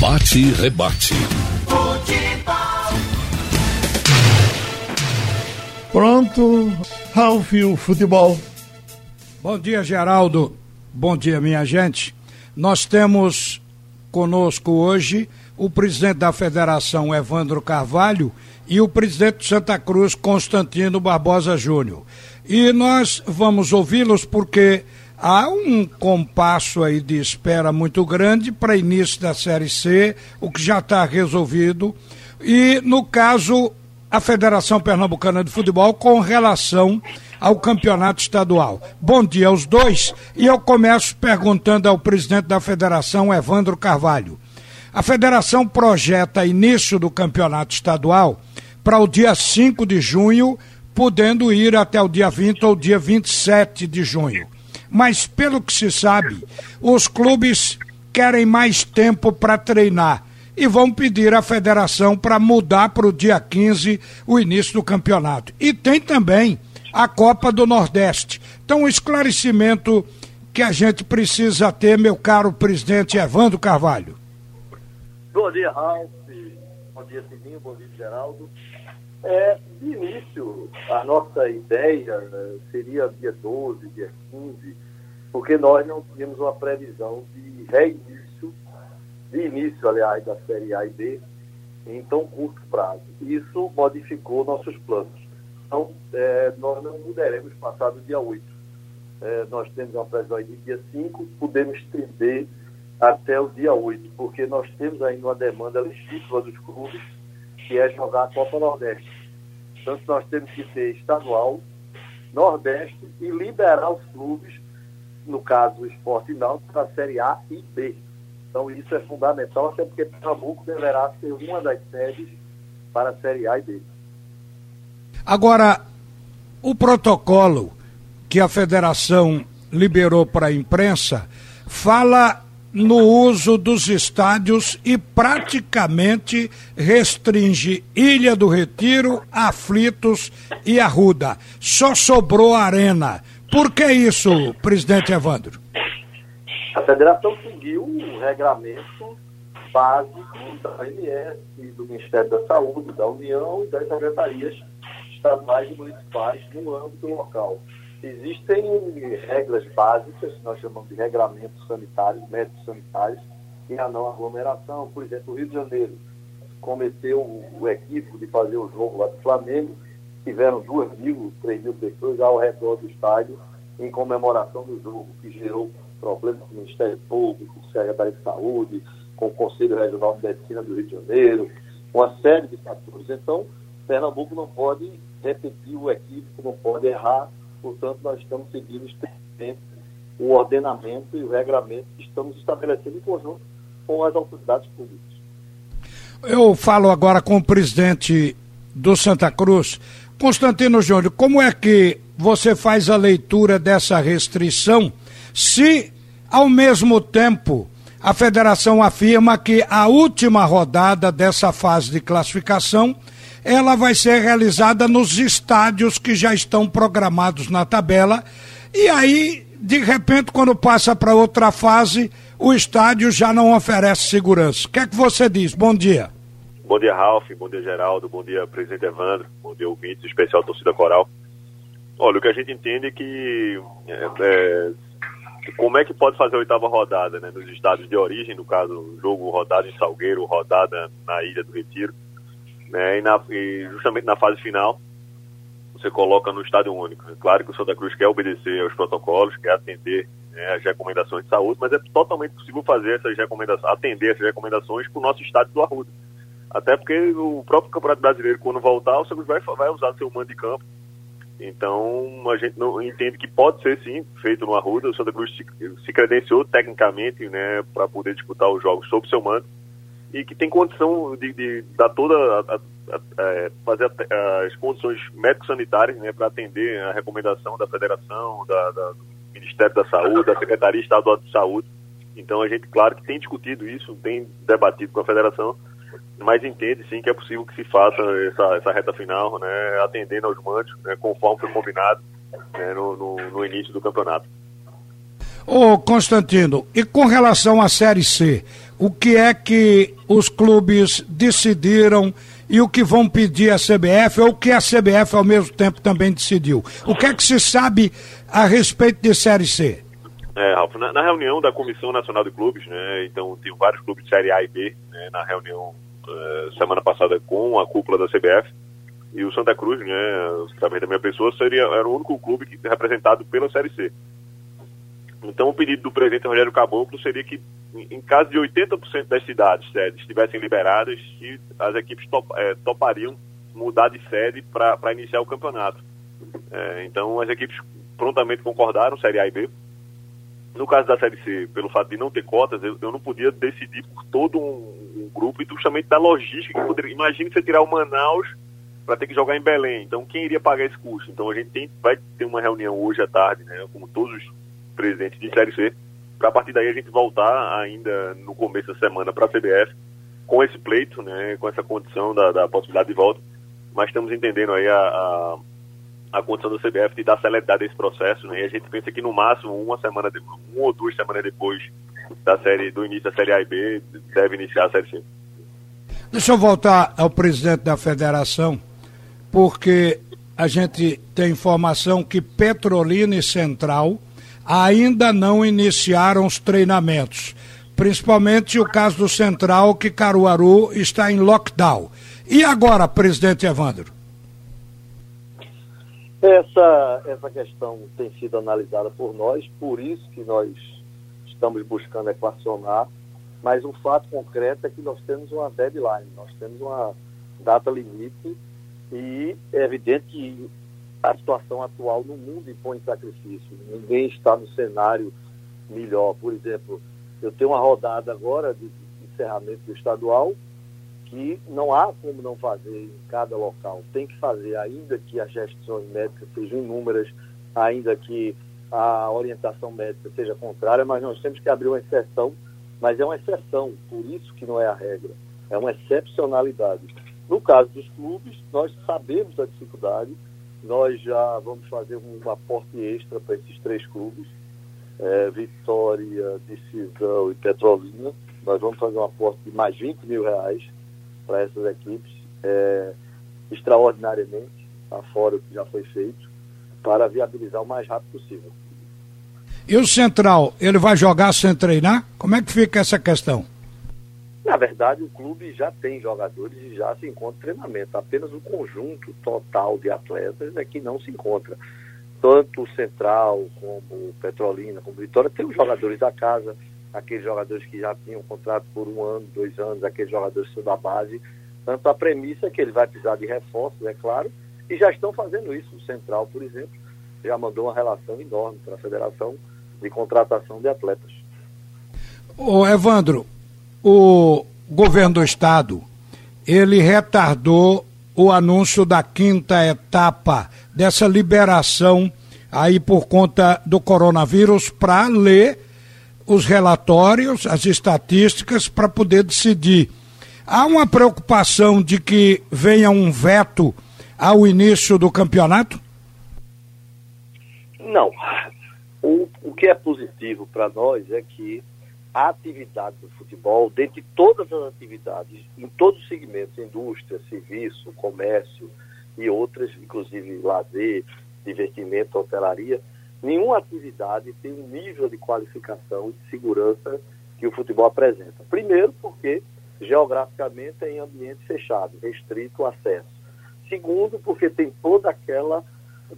Bate e rebate. Pronto, Ralf, o futebol. Bom dia, Geraldo. Bom dia, minha gente. Nós temos conosco hoje o presidente da federação, Evandro Carvalho, e o presidente de Santa Cruz, Constantino Barbosa Júnior. E nós vamos ouvi-los porque há um compasso aí de espera muito grande para início da Série C, o que já está resolvido. E, no caso, a Federação Pernambucana de Futebol com relação ao campeonato estadual. Bom dia aos dois e eu começo perguntando ao presidente da federação, Evandro Carvalho. A federação projeta início do campeonato estadual para o dia 5 de junho, podendo ir até o dia 20 ou dia 27 de junho. Mas, pelo que se sabe, os clubes querem mais tempo para treinar e vão pedir à federação para mudar para o dia 15 o início do campeonato. E tem também a Copa do Nordeste. Então, o esclarecimento que a gente precisa ter, meu caro presidente Evandro Carvalho. Bom dia, Ralf. Bom dia, Cidinho. Bom dia, Geraldo. É, de início, a nossa ideia né, seria dia 12, dia 15, porque nós não tínhamos uma previsão de reinício de início, aliás, da Série A e B em tão curto prazo. Isso modificou nossos planos. Então, é, nós não mudaremos passado dia 8. É, nós temos uma previsão de dia 5, podemos estender até o dia 8, porque nós temos ainda uma demanda legítima dos clubes, que é jogar a Copa Nordeste. Portanto, nós temos que ter estadual, Nordeste e liberar os clubes, no caso o Esporte Náutico, para a Série A e B. Então isso é fundamental, até porque Pernambuco deverá ser uma das sedes para a Série A e B. Agora, o protocolo que a federação liberou para a imprensa fala no uso dos estádios e praticamente restringe Ilha do Retiro, Aflitos e Arruda. Só sobrou a Arena. Por que isso, presidente Evandro? A federação seguiu o regramento básico da OMS, do Ministério da Saúde, da União e das secretarias estaduais e municipais no âmbito local. Existem regras básicas, nós chamamos de regramentos sanitários, médicos sanitários, em a não aglomeração. Por exemplo, o Rio de Janeiro cometeu o equívoco de fazer o jogo lá do Flamengo, tiveram 2 mil, 3 mil pessoas ao redor do estádio em comemoração do jogo, que gerou problemas com o Ministério Público, com a Secretaria de Saúde, com o Conselho Regional de Medicina do Rio de Janeiro, uma série de fatores. Então, Pernambuco não pode repetir o equívoco, não pode errar, portanto, nós estamos seguindo o ordenamento e o regramento que estamos estabelecendo em conjunto com as autoridades públicas. Eu falo agora com o presidente do Santa Cruz, Constantino Júnior, como é que você faz a leitura dessa restrição se, ao mesmo tempo, a federação afirma que a última rodada dessa fase de classificação ela vai ser realizada nos estádios que já estão programados na tabela e aí de repente quando passa para outra fase o estádio já não oferece segurança. O que é que você diz? Bom dia. Bom dia, Ralf. Bom dia, Geraldo. Bom dia, presidente Evandro. Bom dia, ouvintes, especial torcida coral. Olha, o que a gente entende é que é, é, como é que pode fazer a oitava rodada, né? Nos estados de origem, no caso, jogo rodada em Salgueiro, rodada na Ilha do Retiro, né? E, na, e justamente na fase final, você coloca no estádio único. É claro que o Santa Cruz quer obedecer aos protocolos, quer atender né, as recomendações de saúde, mas é totalmente possível fazer essas recomendações, atender essas recomendações para o nosso estádio do Arruda. Até porque o próprio Campeonato Brasileiro, quando voltar, o Santa Cruz vai, vai usar seu mando de campo então, a gente não entende que pode ser sim feito no Arruda. O Santa Cruz se, se credenciou tecnicamente né, para poder disputar os jogos sob seu mando e que tem condição de, de dar toda a, a, a, é, fazer as condições médico-sanitárias né, para atender a recomendação da Federação, da, da, do Ministério da Saúde, da Secretaria Estadual de Saúde. Então, a gente, claro, que tem discutido isso, tem debatido com a Federação mas entende sim que é possível que se faça essa, essa reta final, né, atendendo aos mandos, né, conforme foi combinado né, no, no, no, início do campeonato. Ô Constantino, e com relação à Série C, o que é que os clubes decidiram e o que vão pedir à CBF, ou o que a CBF ao mesmo tempo também decidiu. O que é que se sabe a respeito de Série C? É, Ralf, na, na, reunião da Comissão Nacional de Clubes, né, então tem vários clubes de Série A e B, né, na reunião uh, semana passada com a cúpula da CBF, e o Santa Cruz, né, também da minha pessoa, seria, era o único clube que, representado pela Série C. Então o pedido do presidente Rogério Caboclo seria que, em caso de 80% das cidades sedes estivessem liberadas, as equipes top, é, topariam mudar de sede para iniciar o campeonato. É, então as equipes prontamente concordaram, Série A e B. No caso da Série C, pelo fato de não ter cotas, eu, eu não podia decidir por todo um, um grupo e justamente da logística que poderia. Imagine você tirar o Manaus para ter que jogar em Belém. Então, quem iria pagar esse custo? Então, a gente tem, vai ter uma reunião hoje à tarde, né, todos os presidentes de Série C, para a partir daí a gente voltar ainda no começo da semana para a CBF com esse pleito, né, com essa condição da, da possibilidade de volta. Mas estamos entendendo aí a, a a condição do CBF de dar celeridade a esse processo, né? E a gente pensa que no máximo uma semana, de, uma ou duas semanas depois da série do início da série A e B deve iniciar a série C. Deixa eu voltar ao presidente da federação, porque a gente tem informação que Petrolina e Central ainda não iniciaram os treinamentos. Principalmente o caso do Central, que Caruaru está em lockdown. E agora, presidente Evandro? Essa, essa questão tem sido analisada por nós, por isso que nós estamos buscando equacionar, mas o fato concreto é que nós temos uma deadline, nós temos uma data limite e é evidente que a situação atual no mundo impõe sacrifício. Ninguém está no cenário melhor. Por exemplo, eu tenho uma rodada agora de encerramento do estadual, que não há como não fazer em cada local. Tem que fazer, ainda que as gestões médicas sejam inúmeras, ainda que a orientação médica seja contrária, mas nós temos que abrir uma exceção, mas é uma exceção, por isso que não é a regra, é uma excepcionalidade. No caso dos clubes, nós sabemos da dificuldade, nós já vamos fazer um aporte extra para esses três clubes, é, Vitória, Decisão e Petrolina, nós vamos fazer um aporte de mais 20 mil reais, para essas equipes é, extraordinariamente, afora o que já foi feito, para viabilizar o mais rápido possível. E o Central, ele vai jogar sem treinar? Como é que fica essa questão? Na verdade, o clube já tem jogadores e já se encontra em treinamento. Apenas o conjunto total de atletas é que não se encontra. Tanto o Central, como o Petrolina, como Vitória, tem os jogadores da casa, aqueles jogadores que já tinham contrato por um ano, dois anos, aqueles jogadores que são da base. Tanto a premissa é que ele vai precisar de reforços, é claro, e já estão fazendo isso. O Central, por exemplo, já mandou uma relação enorme para a federação de contratação de atletas. Ô Evandro, o governo do estado, ele retardou o anúncio da quinta etapa dessa liberação aí por conta do coronavírus para ler os relatórios, as estatísticas para poder decidir. Há uma preocupação de que venha um veto ao início do campeonato? Não. O, o que é positivo para nós é que a atividade do futebol, dentre todas as atividades, em todos os segmentos, indústria, serviço, comércio e outras, inclusive lazer, divertimento, hotelaria, nenhuma atividade tem um nível de qualificação e de segurança que o futebol apresenta. Primeiro, porque geograficamente é em ambiente fechado, restrito o acesso. Segundo, porque tem toda aquela,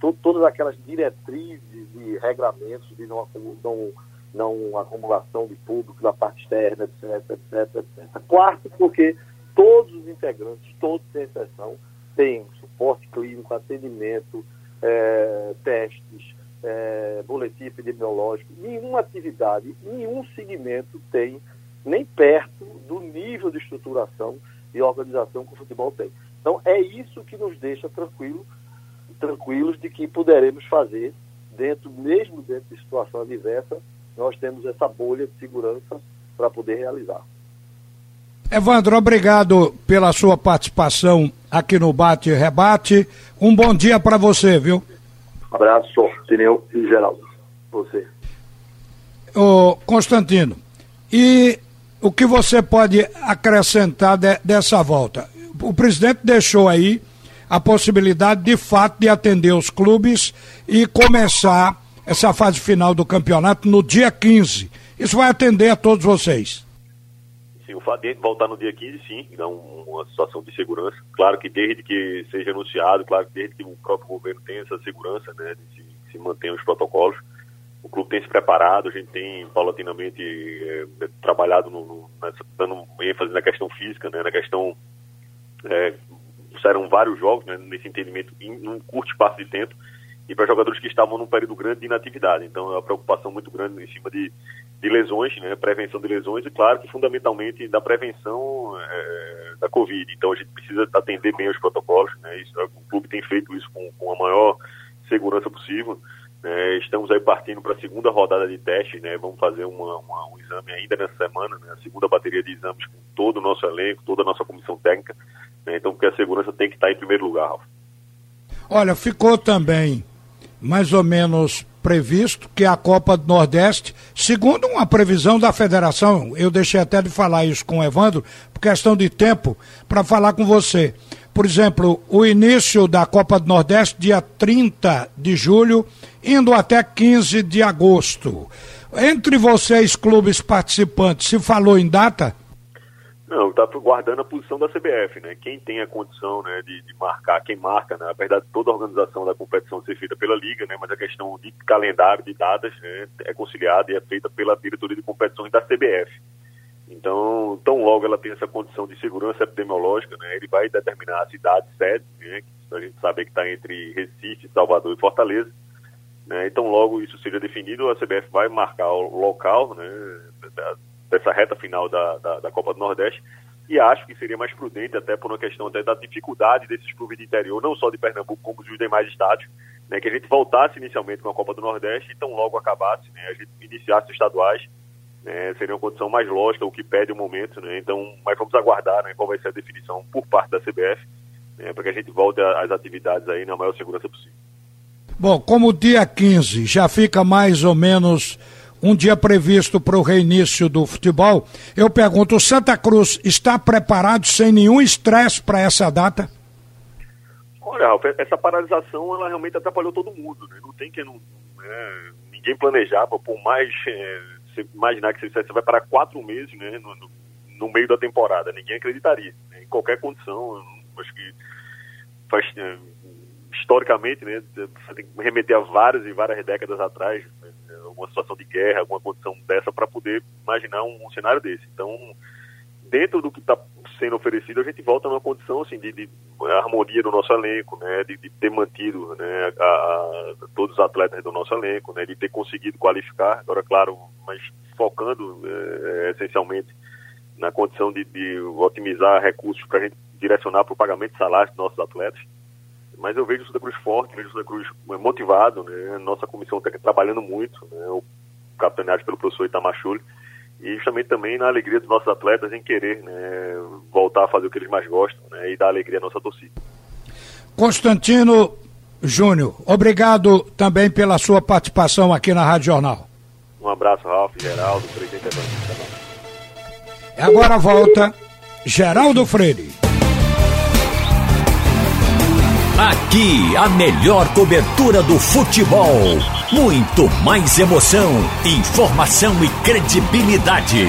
to, todas aquelas diretrizes e regramentos de não, não, não acumulação de público na parte externa, etc, etc, etc. Quarto, porque todos os integrantes, todos sem exceção, têm suporte clínico, atendimento, é, testes, é, boletim epidemiológico, nenhuma atividade, nenhum segmento tem nem perto do nível de estruturação e organização que o futebol tem. Então é isso que nos deixa tranquilo, tranquilos de que poderemos fazer dentro, mesmo dentro de situação adversa, nós temos essa bolha de segurança para poder realizar. Evandro, obrigado pela sua participação aqui no Bate e Rebate. Um bom dia para você, viu? Abraço, Tineu e Geraldo. Você. Ô, Constantino, e o que você pode acrescentar de, dessa volta? O presidente deixou aí a possibilidade de fato de atender os clubes e começar essa fase final do campeonato no dia 15. Isso vai atender a todos vocês. Sim, o fato voltar no dia 15, sim, dá um, uma situação de segurança. Claro que desde que seja anunciado, claro que desde que o próprio governo tenha essa segurança, né, de se, se manter os protocolos. O clube tem se preparado, a gente tem paulatinamente é, trabalhado, no, no, nessa, dando ênfase na questão física, né, na questão. É, vários jogos, né, nesse entendimento, em um curto espaço de tempo, e para jogadores que estavam num período grande de inatividade. Então é uma preocupação muito grande em cima de de lesões, né, prevenção de lesões e claro que fundamentalmente da prevenção é, da Covid. Então a gente precisa atender bem os protocolos, né, isso, o clube tem feito isso com, com a maior segurança possível. Né, estamos aí partindo para a segunda rodada de teste, né, vamos fazer uma, uma, um exame ainda nessa semana, né, a segunda bateria de exames com todo o nosso elenco, toda a nossa comissão técnica. Né, então porque a segurança tem que estar em primeiro lugar, Ralf. Olha, ficou também mais ou menos previsto que a Copa do Nordeste, segundo uma previsão da federação, eu deixei até de falar isso com o Evandro, por questão de tempo, para falar com você. Por exemplo, o início da Copa do Nordeste, dia 30 de julho, indo até 15 de agosto. Entre vocês, clubes participantes, se falou em data? Não, está guardando a posição da CBF, né? Quem tem a condição né, de, de marcar, quem marca, né? apesar de toda a organização da competição ser feita pela Liga, né? Mas a questão de calendário, de datas, né? É conciliada e é feita pela diretoria de competições da CBF. Então, tão logo ela tem essa condição de segurança epidemiológica, né? Ele vai determinar a cidade sede, né? A gente sabe que está entre Recife, Salvador e Fortaleza. Né? Então, logo isso seja definido, a CBF vai marcar o local, né? Dessa reta final da, da, da, Copa do Nordeste e acho que seria mais prudente até por uma questão até da dificuldade desses clubes de interior, não só de Pernambuco como dos demais estados, né, que a gente voltasse inicialmente com a Copa do Nordeste e tão logo acabasse, né, a gente iniciasse os estaduais, né, seria uma condição mais lógica, o que pede o momento, né, então, mas vamos aguardar, né, qual vai ser a definição por parte da CBF, né, para que a gente volte às atividades aí na maior segurança possível. Bom, como o dia 15 já fica mais ou menos um dia previsto para o reinício do futebol, eu pergunto: o Santa Cruz está preparado sem nenhum estresse para essa data? Olha, essa paralisação ela realmente atrapalhou todo mundo. Né? Não tem que não, é, ninguém planejava, por mais é, você imaginar que você, vai parar quatro meses né, no, no, meio da temporada. Ninguém acreditaria. Né? Em qualquer condição, acho que faz, é, historicamente, né, você tem que remeter a várias e várias décadas atrás, né, alguma situação de guerra, alguma condição dessa, para poder imaginar um, um, cenário desse. Então, dentro do que está sendo oferecido, a gente volta numa condição assim, de, de harmonia do nosso elenco, né, de, de ter mantido né, a, a, todos os atletas do nosso elenco, né, de ter conseguido qualificar, agora, claro, mas focando é, essencialmente na condição de, de otimizar recursos para a gente direcionar para o pagamento de salários dos nossos atletas mas eu vejo o Santa Cruz forte, vejo o Santa Cruz motivado, né? Nossa comissão está trabalhando muito, né? O capitaneado pelo professor Itamachule e justamente também na alegria dos nossos atletas em querer né, voltar a fazer o que eles mais gostam né, e dar alegria à nossa torcida. Constantino Júnior, obrigado também pela sua participação aqui na Rádio Jornal. Um abraço, Ralf, Geraldo, presidente Evandro. Agora volta Geraldo Freire. Aqui, a melhor cobertura do futebol. Muito mais emoção, informação e credibilidade.